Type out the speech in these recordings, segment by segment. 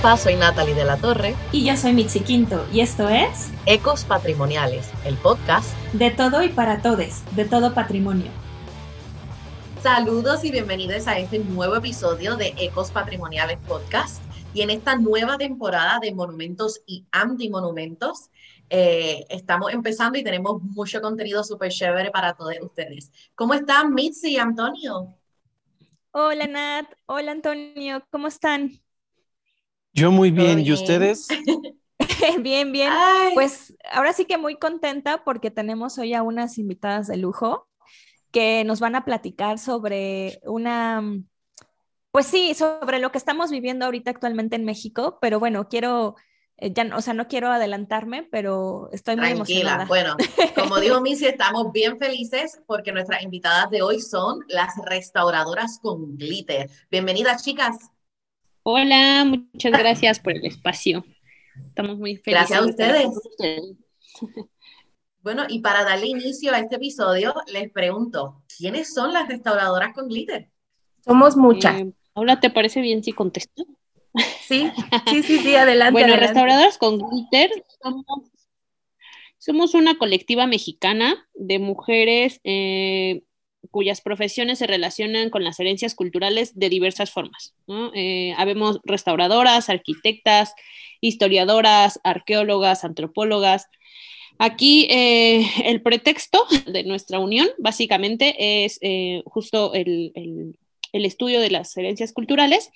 sepa, soy Natalie de la Torre. Y yo soy Mitzi Quinto, y esto es Ecos Patrimoniales, el podcast de todo y para todes, de todo patrimonio. Saludos y bienvenidos a este nuevo episodio de Ecos Patrimoniales Podcast. Y en esta nueva temporada de monumentos y antimonumentos, eh, estamos empezando y tenemos mucho contenido súper chévere para todos ustedes. ¿Cómo están Mitzi y Antonio? Hola Nat, hola Antonio, ¿cómo están? Yo muy bien, ¿y ustedes? bien, bien. Pues ahora sí que muy contenta porque tenemos hoy a unas invitadas de lujo que nos van a platicar sobre una, pues sí, sobre lo que estamos viviendo ahorita actualmente en México, pero bueno, quiero, eh, ya, o sea, no quiero adelantarme, pero estoy muy Tranquila. Bueno, como dijo Missy, estamos bien felices porque nuestras invitadas de hoy son las restauradoras con glitter. Bienvenidas, chicas. Hola, muchas gracias por el espacio. Estamos muy felices. Gracias a ustedes. Bueno, y para darle inicio a este episodio, les pregunto, ¿quiénes son las restauradoras con glitter? Somos muchas. Eh, Paula, ¿te parece bien si contesto? Sí, sí, sí, sí, adelante. Bueno, restauradoras con glitter somos, una colectiva mexicana de mujeres eh, cuyas profesiones se relacionan con las herencias culturales de diversas formas. Eh, habemos restauradoras, arquitectas, historiadoras, arqueólogas, antropólogas. Aquí eh, el pretexto de nuestra unión básicamente es eh, justo el, estudio de las herencias culturales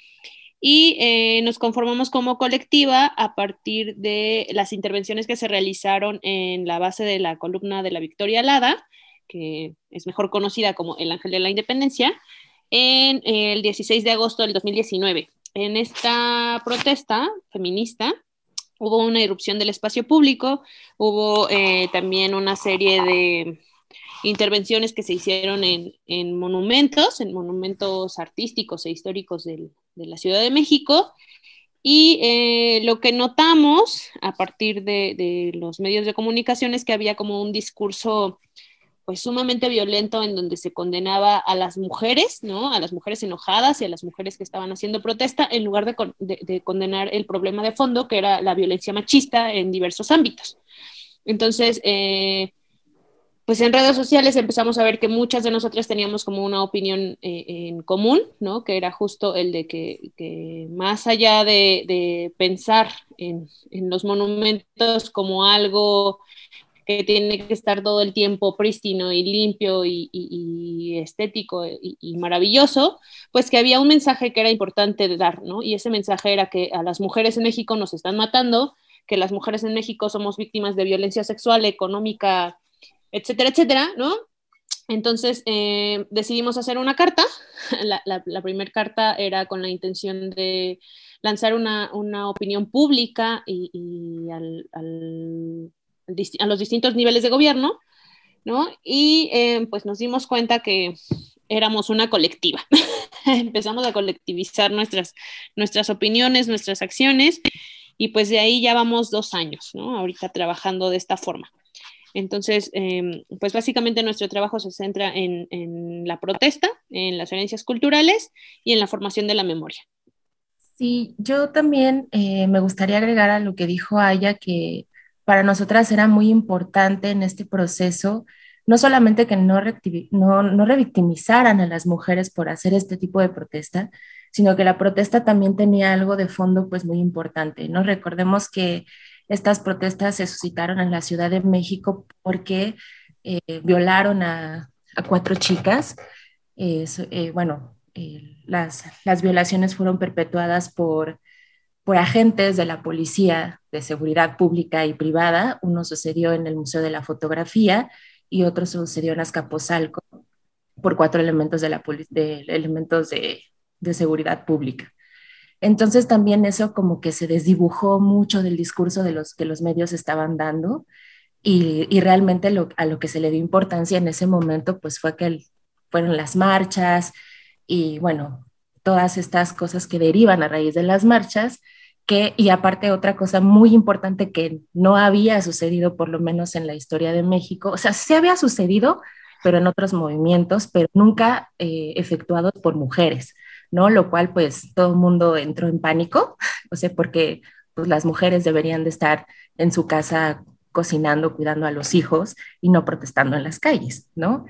y nos conformamos como colectiva a partir de las intervenciones que se realizaron en la base de la columna de la Victoria Alada, que es mejor conocida como El Ángel de la Independencia, en el 16 de agosto del 2019. En esta protesta feminista hubo una irrupción del espacio público, hubo eh, también una serie de intervenciones que se hicieron en, monumentos, en monumentos artísticos e históricos de la Ciudad de México. Y eh, lo que notamos a partir de, de, los medios de comunicación es que había como un discurso pues sumamente violento en donde se condenaba a las mujeres, ¿no? A las mujeres enojadas y a las mujeres que estaban haciendo protesta en lugar de, condenar el problema de fondo que era la violencia machista en diversos ámbitos. Entonces, eh, pues en redes sociales empezamos a ver que muchas de nosotras teníamos como una opinión eh, en común, ¿no? Que era justo el de que, más allá de, pensar en, en, los monumentos como algo que tiene que estar todo el tiempo prístino y limpio y, estético y, maravilloso, pues que había un mensaje que era importante dar, ¿no? Y ese mensaje era que a las mujeres en México nos están matando, que las mujeres en México somos víctimas de violencia sexual, económica, etcétera, etcétera, ¿no? Entonces eh, decidimos hacer una carta. La, primera carta era con la intención de lanzar una, opinión pública y, al, a los distintos niveles de gobierno, ¿no? Y eh, pues nos dimos cuenta que éramos una colectiva. Empezamos a colectivizar nuestras, nuestras opiniones, nuestras acciones, y pues de ahí ya vamos dos años, ¿no? Ahorita trabajando de esta forma. Entonces, em, pues básicamente nuestro trabajo se centra en, la protesta, en las herencias culturales y en la formación de la memoria. Sí, yo también eh, me gustaría agregar a lo que dijo Aya, que para nosotras era muy importante en este proceso, no solamente que no, no, revictimizaran a las mujeres por hacer este tipo de protesta, sino que la protesta también tenía algo de fondo pues muy importante. ¿no? Recordemos que estas protestas se suscitaron en la Ciudad de México porque eh, violaron a, cuatro chicas. Eh, bueno, eh, las, las violaciones fueron perpetuadas por por agentes de la Policía de Seguridad Pública y Privada. Uno sucedió en el Museo de la Fotografía y otro sucedió en Azcapotzalco por cuatro elementos de, la de elementos de, de seguridad pública. Entonces también eso como que se desdibujó mucho del discurso de los que los medios estaban dando y, y realmente a lo que se le dio importancia en ese momento pues fue que fueron las marchas y bueno, todas estas cosas que derivan a raíz de las marchas que, y aparte otra cosa muy importante que no había sucedido por lo menos en la historia de México, o sea, sí había sucedido, pero en otros movimientos, pero nunca eh, efectuados por mujeres, ¿no? Lo cual pues todo el mundo entró en pánico, o sea, porque pues las mujeres deberían de estar en su casa cocinando, cuidando a los hijos y no protestando en las calles, ¿no?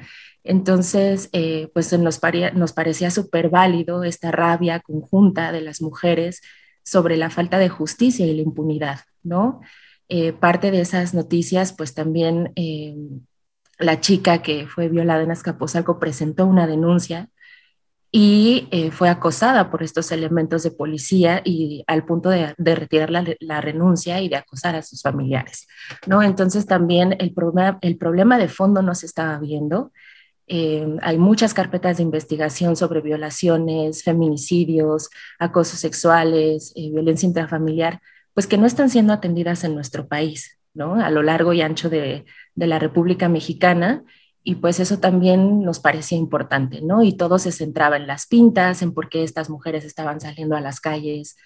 Entonces, eh, pues nos, parecía súper válido esta rabia conjunta de las mujeres sobre la falta de justicia y la impunidad, ¿no? Eh, parte de esas noticias, pues también eh, la chica que fue violada en Azcapotzalco presentó una denuncia y fue acosada por estos elementos de policía y al punto de, retirar la, renuncia y de acosar a sus familiares, ¿no? Entonces también el, problema, el problema de fondo no se estaba viendo. Hay muchas carpetas de investigación sobre violaciones, feminicidios, acosos sexuales, violencia intrafamiliar, pues que no están siendo atendidas en nuestro país, ¿no? A lo largo y ancho de, la República Mexicana. Y pues eso también nos parecía importante, ¿no? Y todo se centraba en las pintas, en por qué estas mujeres estaban saliendo a las calles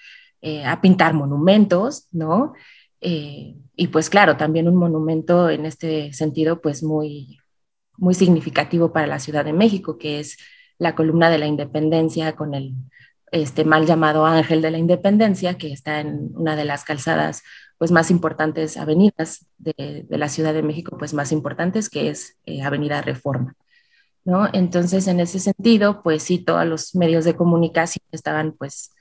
eh, a pintar monumentos, ¿no? Eh, y pues claro, también un monumento en este sentido, pues muy, muy significativo para la Ciudad de México, que es la columna de la independencia con el este mal llamado Ángel de la Independencia, que está en una de las calzadas pues más importantes avenidas de, la Ciudad de México, pues más importantes, que es eh, Avenida Reforma. ¿no? Entonces, en ese sentido, pues sí, todos los medios de comunicación estaban pues,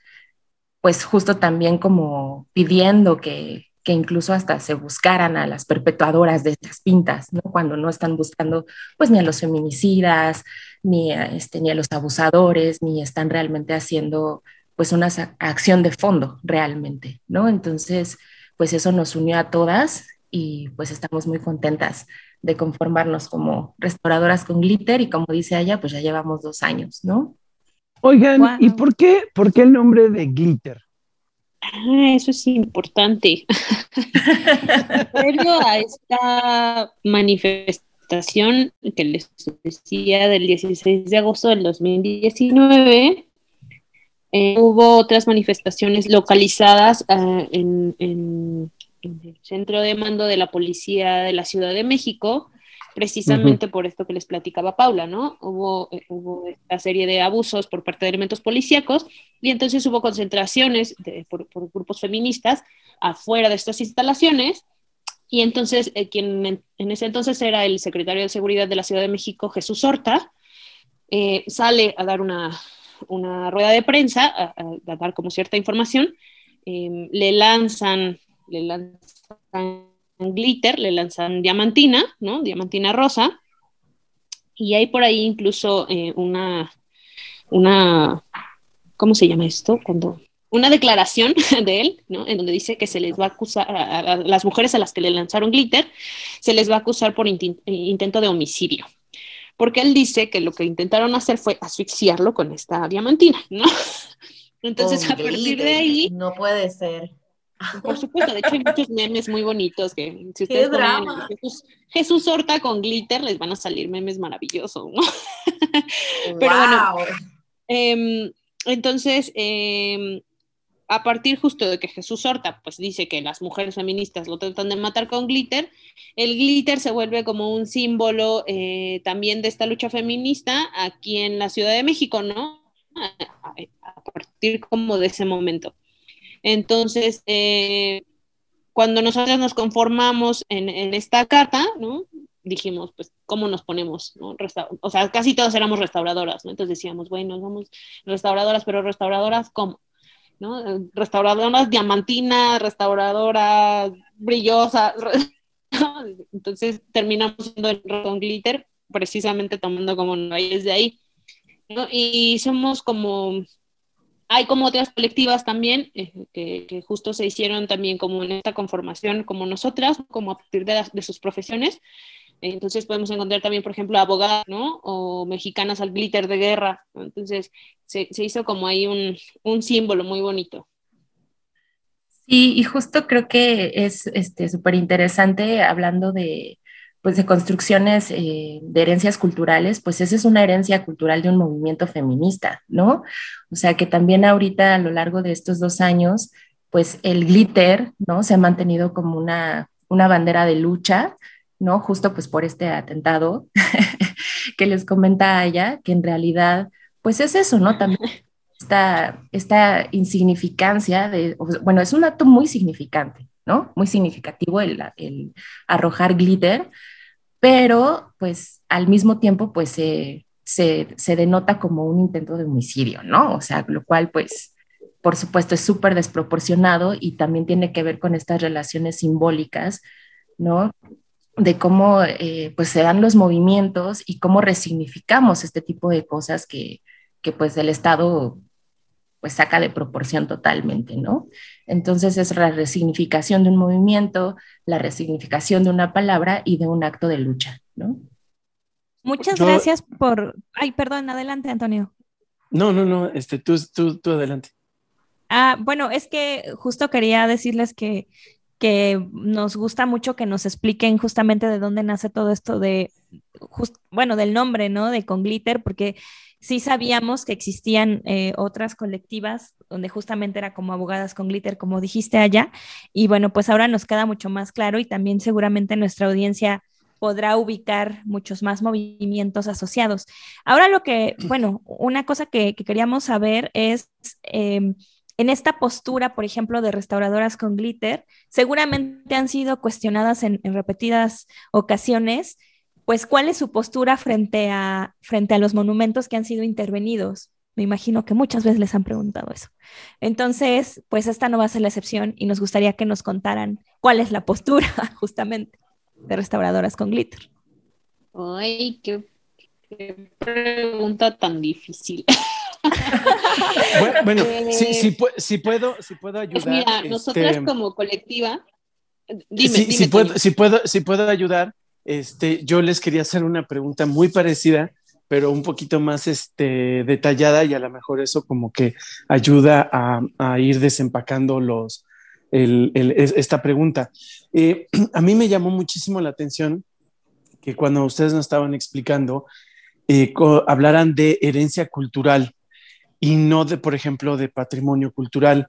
pues justo también como pidiendo que, que incluso hasta se buscaran a las perpetuadoras de estas pintas, ¿no? Cuando no están buscando pues ni a los feminicidas, ni a, este, ni a los abusadores, ni están realmente haciendo pues una acción de fondo realmente, ¿no? Entonces, pues eso nos unió a todas y pues estamos muy contentas de conformarnos como restauradoras con glitter y como dice ella, pues ya llevamos dos años, ¿no? Oigan, ¿y por qué, por qué el nombre de glitter? Ah, eso es importante. Pero a esta manifestación que les decía del 16 de agosto del 2019, eh, hubo otras manifestaciones localizadas ah, en, en, el centro de mando de la policía de la Ciudad de México, precisamente por esto que les platicaba Paula, ¿no? Hubo, eh, hubo esta serie de abusos por parte de elementos policíacos y entonces hubo concentraciones por, grupos feministas afuera de estas instalaciones y entonces eh, quien en, ese entonces era el secretario de Seguridad de la Ciudad de México, Jesús Horta, eh, sale a dar una, una, rueda de prensa, a, a, dar como cierta información, le lanzan, le lanzan glitter, le lanzan diamantina, ¿no? Diamantina rosa. Y hay por ahí incluso eh, una, una, ¿cómo se llama esto? Cuando una declaración de él, ¿no? En donde dice que se les va a acusar a, las mujeres a las que le lanzaron glitter, se les va a acusar por intento de homicidio. Porque él dice que lo que intentaron hacer fue asfixiarlo con esta diamantina, ¿no? Entonces, a partir de ahí. No puede ser. Por supuesto, de hecho hay muchos memes muy bonitos que si ustedes ponen Jesús, Jesús, Horta con glitter les van a salir memes maravillosos, ¿no? Pero bueno, em, entonces, em, a partir justo de que Jesús Horta pues dice que las mujeres feministas lo tratan de matar con glitter, el glitter se vuelve como un símbolo eh, también de esta lucha feminista aquí en la Ciudad de México, ¿no? a partir como de ese momento. Entonces, eh, cuando nosotros nos conformamos en, esta carta, ¿no? dijimos, pues, ¿cómo nos ponemos? o sea, casi todas éramos restauradoras, ¿no? Entonces decíamos, bueno, somos restauradoras, pero restauradoras, ¿cómo? ¿No? Restauradoras diamantinas, restauradoras brillosas. Entonces terminamos siendo con glitter, precisamente tomando como es de ahí. ¿no? Y somos como hay como otras colectivas también eh, que, justo se hicieron también como en esta conformación como nosotras, como a partir de, sus profesiones. Entonces podemos encontrar también, por ejemplo, abogadas, ¿no? O mexicanas al glitter de guerra. Entonces se, hizo como ahí un, un símbolo muy bonito. Sí, y justo creo que es súper este, interesante hablando de, pues de construcciones eh, de herencias culturales, pues esa es una herencia cultural de un movimiento feminista, ¿no? O sea que también ahorita a lo largo de estos dos años, pues el glitter, ¿no? Se ha mantenido como una, una bandera de lucha, ¿no? Justo pues por este atentado que les comenta ella, que en realidad, pues es eso, ¿no? También esta, esta insignificancia de, bueno, es un acto muy significante, ¿no? Muy significativo el, arrojar glitter, pero pues al mismo tiempo pues se, denota como un intento de homicidio, ¿no? O sea, lo cual pues por supuesto es súper desproporcionado y también tiene que ver con estas relaciones simbólicas, ¿no? De cómo eh, pues se dan los movimientos y cómo resignificamos este tipo de cosas que, que pues el Estado pues saca de proporción totalmente, ¿no? Entonces es la resignificación de un movimiento, la resignificación de una palabra y de un acto de lucha, ¿no? Muchas gracias por... Ay, perdón, adelante, Antonio. No, no, no, este, tú, tú, tú adelante. Ah, bueno, es que justo quería decirles que, que nos gusta mucho que nos expliquen justamente de dónde nace todo esto de, bueno, del nombre, ¿no? De Con Glitter, porque Sí sabíamos que existían eh, otras colectivas donde justamente era como abogadas con glitter, como dijiste allá, y bueno, pues ahora nos queda mucho más claro y también seguramente nuestra audiencia podrá ubicar muchos más movimientos asociados. Ahora lo que, bueno, una cosa que, queríamos saber es... Em, en esta postura, por ejemplo, de restauradoras con glitter, seguramente han sido cuestionadas en repetidas ocasiones pues cuál es su postura frente a, frente a los monumentos que han sido intervenidos. Me imagino que muchas veces les han preguntado eso. Entonces, pues esta no va a ser la excepción y nos gustaría que nos contaran cuál es la postura justamente de restauradoras con glitter. Ay, qué, pregunta tan difícil. bueno, si, puedo, si puedo ayudar. mira, nosotras como colectiva, dime, si, puedo, si, puedo, si puedo ayudar, este, yo les quería hacer una pregunta muy parecida, pero un poquito más este, detallada y a lo mejor eso como que ayuda a, ir desempacando los, esta pregunta. Eh, a mí me llamó muchísimo la atención que cuando ustedes nos estaban explicando, eh, hablaran de herencia cultural y no de, por ejemplo, de patrimonio cultural.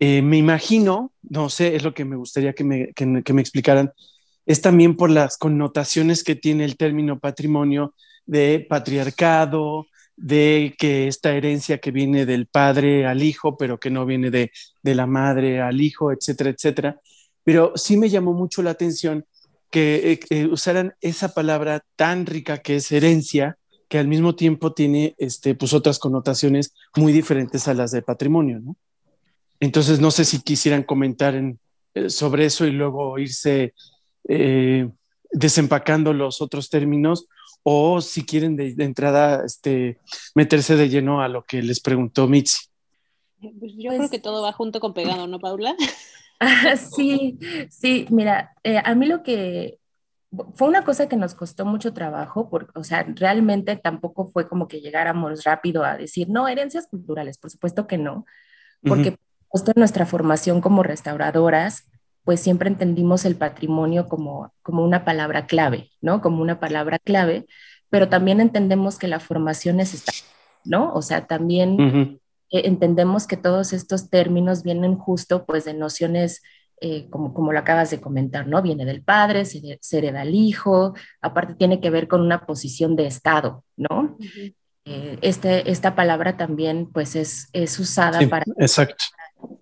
Eh, me imagino, no sé, es lo que me gustaría que me, que me explicaran, es también por las connotaciones que tiene el término patrimonio de patriarcado, de que esta herencia que viene del padre al hijo, pero que no viene de, la madre al hijo, etcétera, etcétera. Pero sí me llamó mucho la atención que eh, usaran esa palabra tan rica que es herencia, que al mismo tiempo tiene este, pues otras connotaciones muy diferentes a las de patrimonio. Entonces, no sé si quisieran comentar eh, sobre eso y luego irse eh, desempacando los otros términos o si quieren de, entrada este, meterse de lleno a lo que les preguntó Mitzi. Pues yo creo que todo va junto con pegado, ¿no, Paula? sí, sí, mira, eh, a mí lo que fue una cosa que nos costó mucho trabajo, porque, o sea, realmente tampoco fue como que llegáramos rápido a decir, no, herencias culturales, por supuesto que no, porque justo nuestra formación como restauradoras pues siempre entendimos el patrimonio como, como una palabra clave, ¿no? Como una palabra clave, pero también entendemos que la formación es esta, ¿no? O sea, también e, entendemos que todos estos términos vienen justo pues de nociones eh, como, como lo acabas de comentar, ¿no? Viene del padre, se, hereda al hijo, aparte tiene que ver con una posición de Estado, ¿no? Eh, este, esta palabra también pues es, es usada para,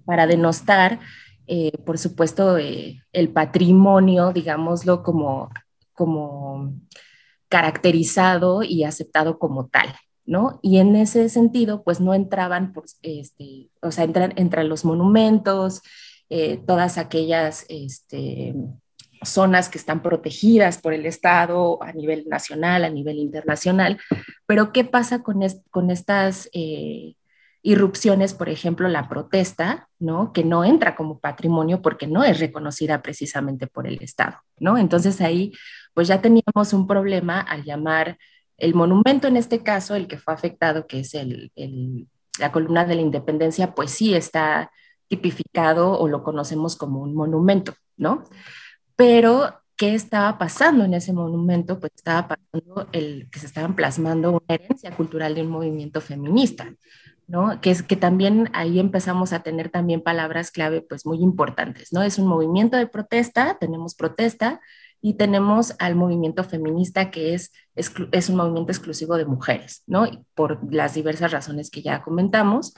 para, denostar eh, por supuesto, eh, el patrimonio, digámoslo, como, como caracterizado y aceptado como tal, ¿no? Y en ese sentido, pues no entraban, este, o sea, entran los monumentos, eh, todas aquellas este, zonas que están protegidas por el Estado a nivel nacional, a nivel internacional, pero ¿qué pasa con, con estas irrupciones, por ejemplo, la protesta, ¿no? Que no entra como patrimonio porque no es reconocida precisamente por el Estado, ¿no? Entonces ahí, pues ya teníamos un problema al llamar el monumento, en este caso, el que fue afectado, que es el, la columna de la independencia, pues sí está tipificado o lo conocemos como un monumento, ¿no? Pero ¿qué estaba pasando en ese monumento? Pues estaba pasando el que se estaban plasmando una herencia cultural de un movimiento feminista, ¿no? Que es que también ahí empezamos a tener también palabras clave pues muy importantes, ¿no? Es un movimiento de protesta, tenemos protesta y tenemos al movimiento feminista que es, es, un movimiento exclusivo de mujeres, ¿no? Por las diversas razones que ya comentamos,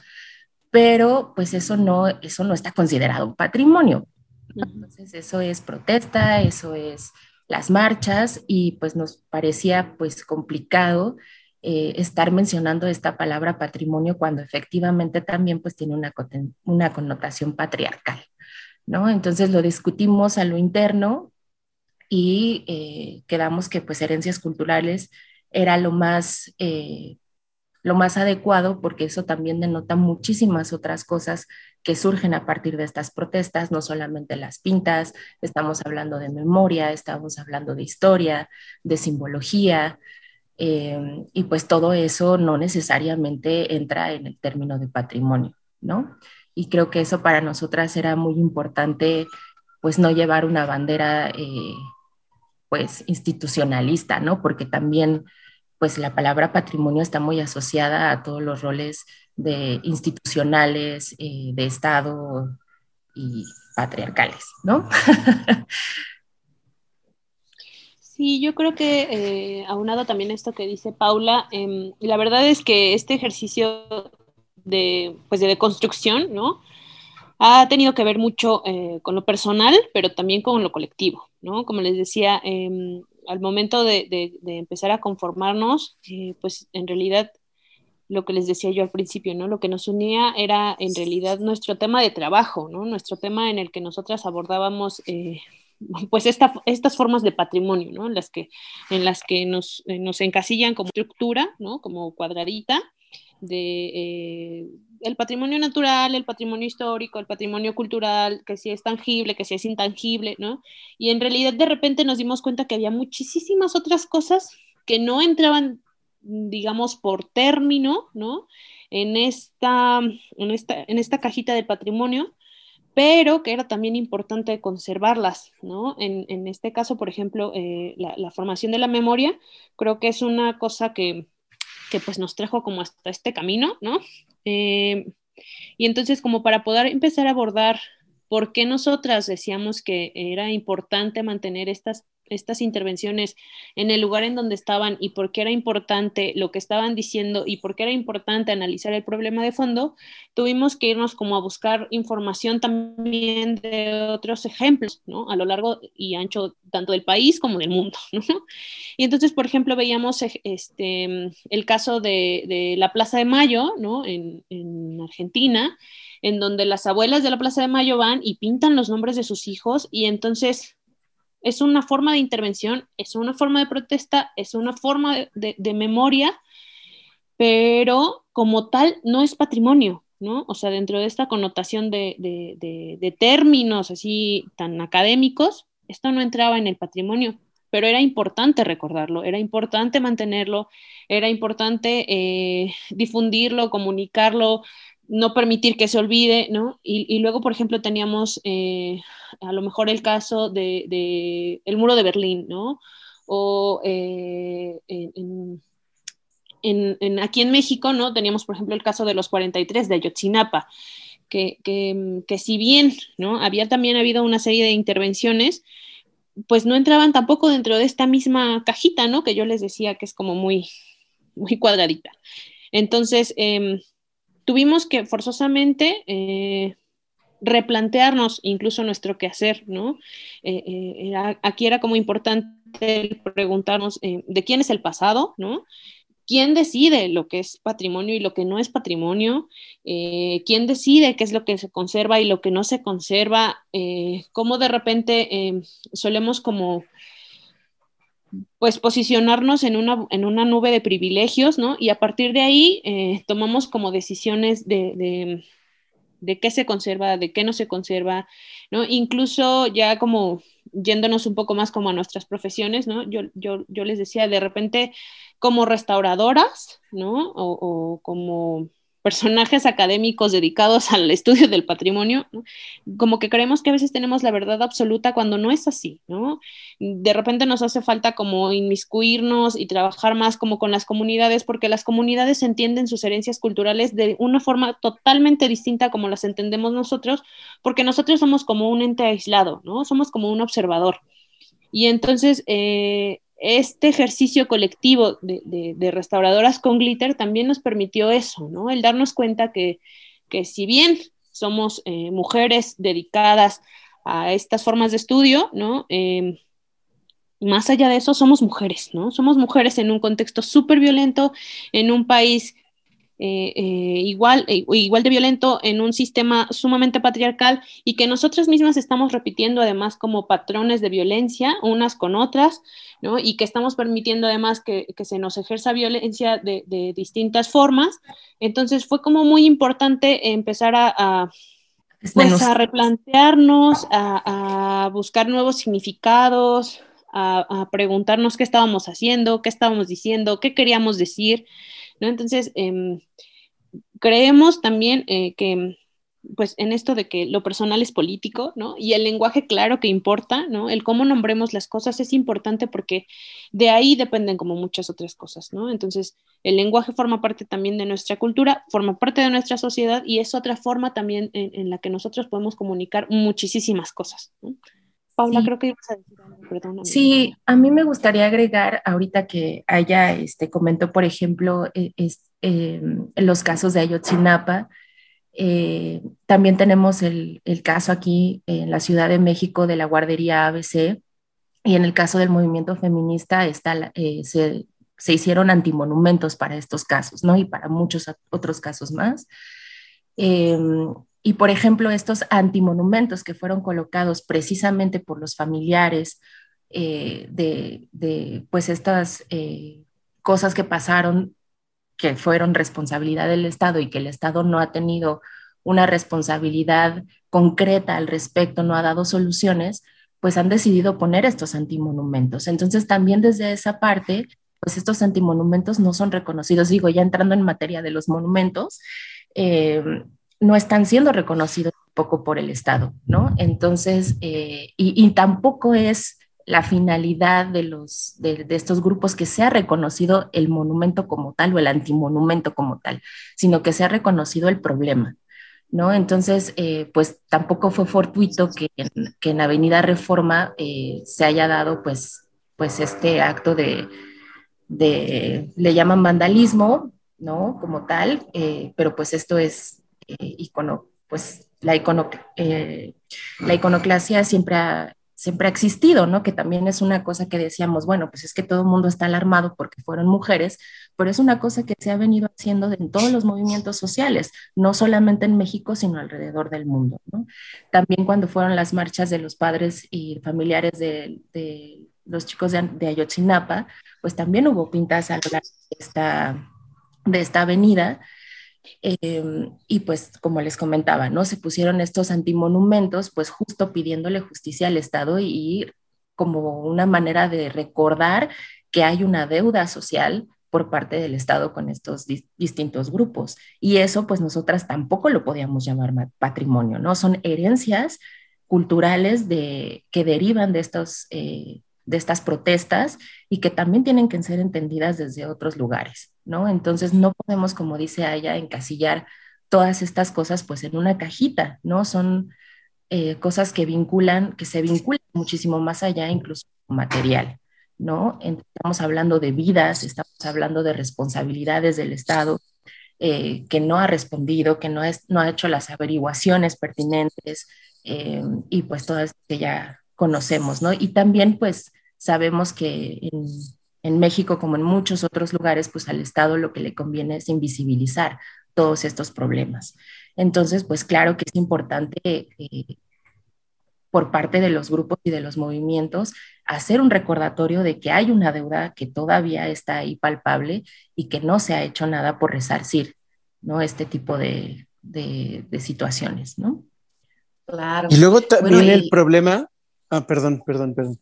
pero pues eso no, eso no está considerado un patrimonio. Entonces eso es protesta, eso es las marchas y pues nos parecía pues complicado eh, estar mencionando esta palabra patrimonio cuando efectivamente también pues tiene una, connotación patriarcal, ¿no? Entonces lo discutimos a lo interno y eh, quedamos que pues herencias culturales era lo más, eh, lo más adecuado porque eso también denota muchísimas otras cosas que surgen a partir de estas protestas, no solamente las pintas, estamos hablando de memoria, estamos hablando de historia, de simbología, eh, y pues todo eso no necesariamente entra en el término de patrimonio, ¿no? Y creo que eso para nosotras era muy importante, pues no llevar una bandera pues institucionalista, ¿no? Porque también pues la palabra patrimonio está muy asociada a todos los roles de institucionales, eh, de Estado y patriarcales, ¿no? Sí, yo creo que eh, aunado también esto que dice Paula, em, la verdad es que este ejercicio de, pues de deconstrucción, ¿no? ha tenido que ver mucho eh, con lo personal, pero también con lo colectivo, ¿no? Como les decía, em, al momento de, empezar a conformarnos, eh, pues en realidad lo que les decía yo al principio, ¿no? Lo que nos unía era en realidad nuestro tema de trabajo, ¿no? Nuestro tema en el que nosotras abordábamos eh, pues estas formas de patrimonio, ¿no? En las que, en las que nos, nos encasillan como estructura, ¿no? Como cuadradita de el patrimonio natural, el patrimonio histórico, el patrimonio cultural, que si es tangible, que si es intangible, ¿no? Y en realidad de repente nos dimos cuenta que había muchísimas otras cosas que no entraban, digamos, por término, ¿no? En esta, en esta, en esta cajita del patrimonio, pero que era también importante conservarlas, ¿no? En, este caso, por ejemplo, eh, la formación de la memoria, creo que es una cosa que que pues nos trajo como hasta este camino, ¿no? Eh, y entonces como para poder empezar a abordar por qué nosotras decíamos que era importante mantener estas estas intervenciones en el lugar en donde estaban y por qué era importante lo que estaban diciendo y por qué era importante analizar el problema de fondo, tuvimos que irnos como a buscar información también de otros ejemplos, ¿no? A lo largo y ancho tanto del país como del mundo, ¿no? Y entonces, por ejemplo, veíamos este, el caso de, la Plaza de Mayo, ¿no? En, en Argentina, en donde las abuelas de la Plaza de Mayo van y pintan los nombres de sus hijos y entonces es una forma de intervención, es una forma de protesta, es una forma de, memoria, pero como tal no es patrimonio, ¿no? O sea, dentro de esta connotación de, términos así tan académicos, esto no entraba en el patrimonio, pero era importante recordarlo, era importante mantenerlo, era importante eh, difundirlo, comunicarlo, no permitir que se olvide, ¿no? Y, luego, por ejemplo, teníamos eh, a lo mejor el caso de, el muro de Berlín, ¿no? O eh, en, aquí en México, ¿no? Teníamos, por ejemplo, el caso de los 43 de Ayotzinapa, que, que, si bien, ¿no? Había también habido una serie de intervenciones, pues no entraban tampoco dentro de esta misma cajita, ¿no? Que yo les decía que es como muy, muy cuadradita. Entonces, em, tuvimos que forzosamente eh, replantearnos incluso nuestro quehacer, ¿no? Eh, eh, aquí era como importante preguntarnos de quién es el pasado, ¿no? ¿Quién decide lo que es patrimonio y lo que no es patrimonio? ¿Quién decide qué es lo que se conserva y lo que no se conserva? ¿Cómo de repente solemos como pues posicionarnos en una, en una nube de privilegios, ¿no? Y a partir de ahí eh, tomamos como decisiones de, de, qué se conserva, de qué no se conserva, ¿no? Incluso ya como yéndonos un poco más como a nuestras profesiones, ¿no? Yo, yo, yo les decía, de repente como restauradoras, ¿no? o como personajes académicos dedicados al estudio del patrimonio, como que creemos que a veces tenemos la verdad absoluta cuando no es así, ¿no? De repente nos hace falta como inmiscuirnos y trabajar más como con las comunidades, porque las comunidades entienden sus herencias culturales de una forma totalmente distinta como las entendemos nosotros, porque nosotros somos como un ente aislado, ¿no? Somos como un observador. Y entonces, eh, este ejercicio colectivo de, restauradoras con glitter también nos permitió eso, ¿no? El darnos cuenta que, si bien somos eh, mujeres dedicadas a estas formas de estudio, ¿no? Em, más allá de eso, somos mujeres, ¿no? Somos mujeres en un contexto súper violento, en un país eh, eh, igual, eh, igual de violento en un sistema sumamente patriarcal y que nosotras mismas estamos repitiendo además como patrones de violencia unas con otras, ¿no? Y que estamos permitiendo además que, se nos ejerza violencia de, distintas formas. Entonces fue como muy importante empezar a, pues, a replantearnos, a, buscar nuevos significados, a, preguntarnos qué estábamos haciendo, qué estábamos diciendo, qué queríamos decir. Entonces, em, creemos también eh, que pues en esto de que lo personal es político, ¿no? Y el lenguaje claro que importa, ¿no? El cómo nombremos las cosas es importante porque de ahí dependen como muchas otras cosas, ¿no? Entonces, el lenguaje forma parte también de nuestra cultura, forma parte de nuestra sociedad y es otra forma también en, la que nosotros podemos comunicar muchísimas cosas, Paula, creo que ibas a decir algo, Sí, a mí me gustaría agregar, ahorita que haya, este, comentó, por ejemplo, e, eh, los casos de Ayotzinapa, eh, también tenemos el, caso aquí en la Ciudad de México de la guardería ABC, y en el caso del movimiento feminista está, eh, se, se, hicieron antimonumentos para estos casos, ¿no? Y para muchos otros casos más. Y por ejemplo, estos antimonumentos que fueron colocados precisamente por los familiares eh, de, pues estas eh, cosas que pasaron, que fueron responsabilidad del Estado y que el Estado no ha tenido una responsabilidad concreta al respecto, no ha dado soluciones, pues han decidido poner estos antimonumentos. Entonces también desde esa parte, pues estos antimonumentos no son reconocidos. Digo, ya entrando en materia de los monumentos, eh, no están siendo reconocidos poco por el Estado, ¿no? Entonces, eh, y, tampoco es la finalidad de, los, de, estos grupos que sea reconocido el monumento como tal o el antimonumento como tal, sino que sea reconocido el problema, ¿no? Entonces, eh, pues tampoco fue fortuito que en, que en Avenida Reforma eh, se haya dado, pues, pues este acto de, de, le llaman vandalismo, ¿no? Como tal, pero pues esto es icono, pues la, icono, eh, la iconoclasia siempre ha, siempre ha existido, ¿no? Que también es una cosa que decíamos, bueno, pues es que todo el mundo está alarmado porque fueron mujeres, pero es una cosa que se ha venido haciendo en todos los movimientos sociales, no solamente en México, sino alrededor del mundo, ¿no? También cuando fueron las marchas de los padres y familiares de, de los chicos de, de, Ayotzinapa, pues también hubo pintas a lo largo de esta, de esta avenida Em, y pues, como les comentaba, ¿no? Se pusieron estos antimonumentos, pues justo pidiéndole justicia al Estado y, como una manera de recordar que hay una deuda social por parte del Estado con estos distintos grupos. Y eso, pues nosotras tampoco lo podíamos llamar patrimonio, ¿no? Son herencias culturales de, que derivan de estos eh, de estas protestas y que también tienen que ser entendidas desde otros lugares, ¿no? Entonces no podemos, como dice Aya, encasillar todas estas cosas pues en una cajita, ¿no? Son eh, cosas que vinculan, que se vinculan muchísimo más allá, incluso material, ¿no? Estamos hablando de vidas, estamos hablando de responsabilidades del Estado, eh, que no ha respondido, que no, es, no ha hecho las averiguaciones pertinentes eh, y pues todas que ya conocemos, ¿no? Y también pues Sabemos que en, México, como en muchos otros lugares, pues al Estado lo que le conviene es invisibilizar todos estos problemas. Entonces, pues claro que es importante eh, por parte de los grupos y de los movimientos hacer un recordatorio de que hay una deuda que todavía está ahí palpable y que no se ha hecho nada por resarcir ¿no? este tipo de, situaciones. ¿no? Claro. Y luego también el problema, ah, perdón, perdón, perdón.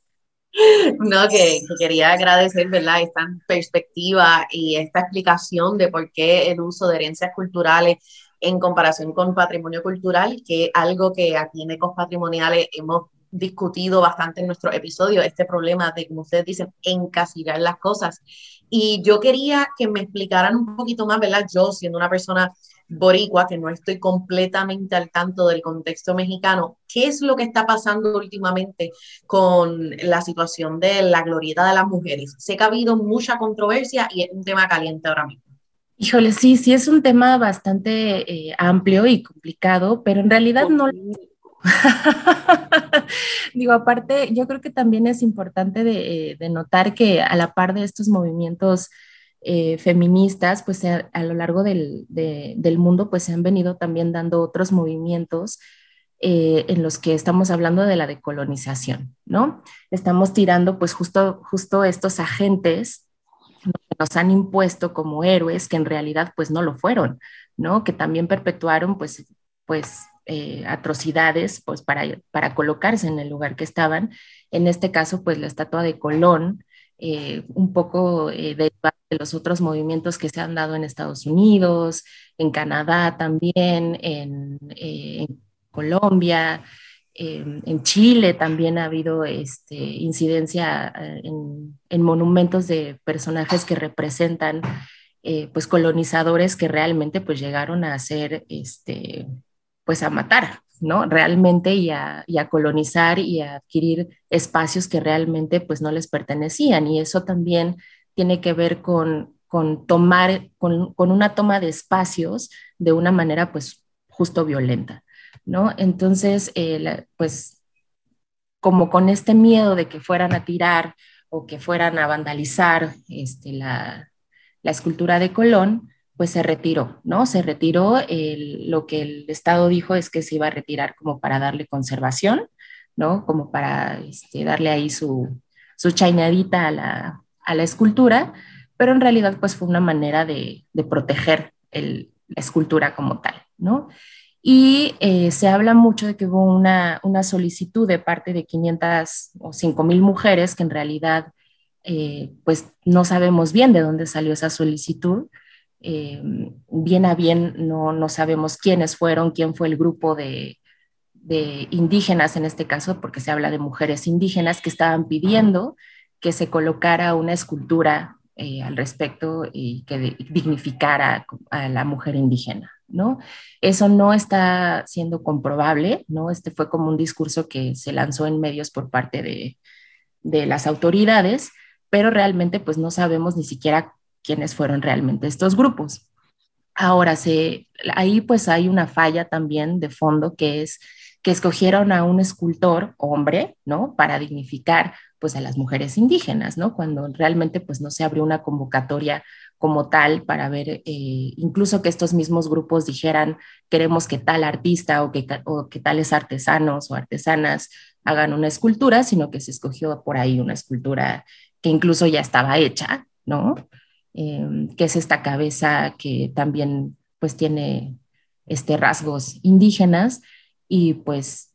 No, que, quería agradecer, ¿verdad? Esta perspectiva y esta explicación de por qué el uso de herencias culturales en comparación con patrimonio cultural, que algo que aquí en Ecos Patrimoniales hemos discutido bastante en nuestro episodio, este problema de, como ustedes dicen, encasillar las cosas. Y yo quería que me explicaran un poquito más, ¿verdad? Yo, siendo una persona boricua, que no estoy completamente al tanto del contexto mexicano, ¿qué es lo que está pasando últimamente con la situación de la glorieta de las mujeres? Sé que ha habido mucha controversia y es un tema caliente ahora mismo. Híjole, sí, sí es un tema bastante eh, amplio y complicado, pero en realidad no... Digo, aparte, yo creo que también es importante de, eh, notar que a la par de estos movimientos eh, feministas, pues a, lo largo del, del, mundo, pues se han venido también dando otros movimientos en los que estamos hablando de la decolonización, ¿no? Estamos tirando pues justo, justo estos agentes nos han impuesto como héroes que en realidad pues no lo fueron, ¿no? Que también perpetuaron pues, pues eh, atrocidades pues para, para colocarse en el lugar que estaban. En este caso pues la estatua de Colón, eh, un poco eh, de, los otros movimientos que se han dado en Estados Unidos, en Canadá también, en, en Colombia, en Chile también ha habido este, incidencia eh, en, monumentos de personajes que representan eh, pues colonizadores que realmente pues llegaron a hacer, este, pues a matar, ¿no? Realmente y a, colonizar y a adquirir espacios que realmente pues no les pertenecían y eso también tiene que ver con, con tomar, con, una toma de espacios de una manera pues justo violenta. ¿no? Entonces, eh, pues como con este miedo de que fueran a tirar o que fueran a vandalizar este, la, escultura de Colón, pues se retiró, ¿no? Se retiró, lo que el Estado dijo es que se iba a retirar como para darle conservación, ¿no? Como para este, darle ahí su, su chainadita a la, escultura, pero en realidad pues fue una manera de, proteger la escultura como tal, ¿no? Y eh, se habla mucho de que hubo una, solicitud de parte de 500 o 5 mil mujeres que en realidad eh, pues no sabemos bien de dónde salió esa solicitud. Eh, bien a bien no, no, sabemos quiénes fueron, quién fue el grupo de, de indígenas en este caso, porque se habla de mujeres indígenas que estaban pidiendo que se colocara una escultura al respecto y que dignificara a la mujer indígena. ¿no? Eso no está siendo comprobable, ¿no? Este fue como un discurso que se lanzó en medios por parte de, las autoridades, pero realmente pues no sabemos ni siquiera quiénes fueron realmente estos grupos. Ahora, se, ahí pues hay una falla también de fondo que es que escogieron a un escultor hombre, ¿no? Para dignificar pues a las mujeres indígenas, ¿no? Cuando realmente pues no se abrió una convocatoria como tal para ver, eh, incluso que estos mismos grupos dijeran, queremos que tal artista o que, o que tales artesanos o artesanas hagan una escultura, sino que se escogió por ahí una escultura que incluso ya estaba hecha, ¿no? Em, que es esta cabeza que también pues tiene este rasgos indígenas y pues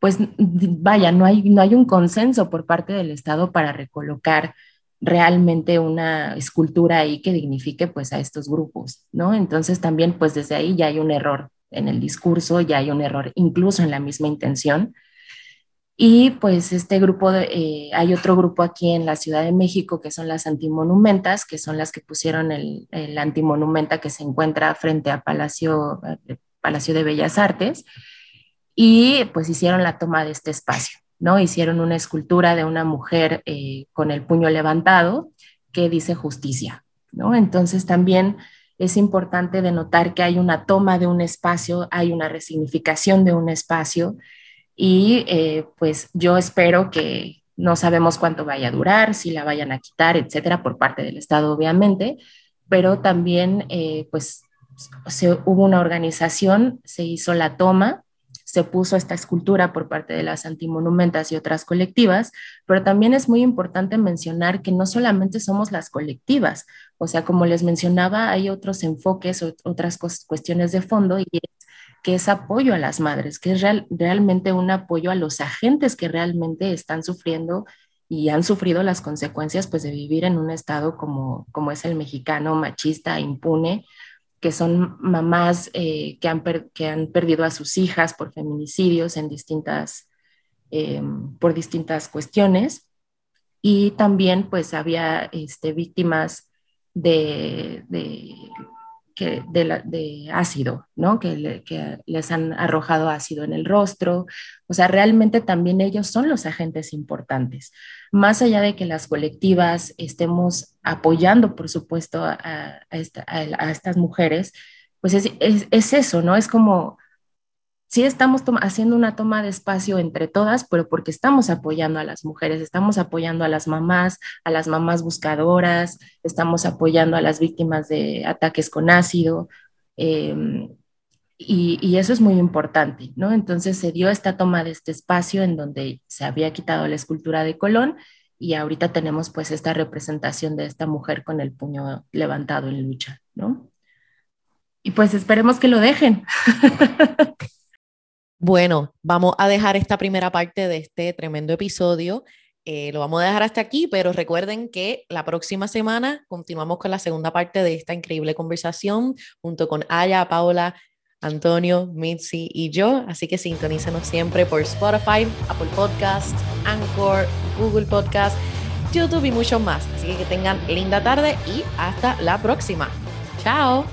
pues vaya, no hay, no hay un consenso por parte del Estado para recolocar realmente una escultura ahí que dignifique pues a estos grupos, ¿no? Entonces también pues desde ahí ya hay un error en el discurso, ya hay un error incluso en la misma intención. Y pues este grupo, eh, hay otro grupo aquí en la Ciudad de México que son las antimonumentas, que son las que pusieron el, el antimonumenta que se encuentra frente a Palacio, eh, Palacio de Bellas Artes, y pues hicieron la toma de este espacio. ¿no? Hicieron una escultura de una mujer eh, con el puño levantado que dice justicia, ¿no? Entonces también es importante denotar que hay una toma de un espacio, hay una resignificación de un espacio y eh, pues yo espero que no sabemos cuánto vaya a durar, si la vayan a quitar, etcétera, por parte del Estado, obviamente, pero también eh, pues se, hubo una organización, se hizo la toma se puso esta escultura por parte de las antimonumentas y otras colectivas, pero también es muy importante mencionar que no solamente somos las colectivas, o sea, como les mencionaba, hay otros enfoques, otras cuestiones de fondo y que es apoyo a las madres, que es realmente un apoyo a los agentes que realmente están sufriendo y han sufrido las consecuencias pues de vivir en un estado como, como es el mexicano, machista, impune, que son mamás eh, que, han que, han perdido a sus hijas por feminicidios en distintas, eh, por distintas cuestiones. Y también pues había este, víctimas de, de, ácido, ¿no? Que, que, les han arrojado ácido en el rostro. O sea, realmente también ellos son los agentes importantes. Más allá de que las colectivas estemos apoyando, por supuesto, a, estas mujeres, pues es, es eso, ¿no? Es como sí estamos haciendo una toma de espacio entre todas, pero porque estamos apoyando a las mujeres, estamos apoyando a las mamás, a las mamás buscadoras, estamos apoyando a las víctimas de ataques con ácido. Em, y, eso es muy importante, ¿no? Entonces se dio esta toma de este espacio en donde se había quitado la escultura de Colón y ahorita tenemos pues esta representación de esta mujer con el puño levantado en lucha, ¿no? Y pues esperemos que lo dejen. Bueno, vamos a dejar esta primera parte de este tremendo episodio. Eh, lo vamos a dejar hasta aquí, pero recuerden que la próxima semana continuamos con la segunda parte de esta increíble conversación junto con Aya, Paula, Antonio, Mitzi y yo. Así que sintonícenos siempre por Spotify, Apple Podcast, Anchor, Google Podcast, YouTube y mucho más. Así que tengan linda tarde y hasta la próxima. Chao.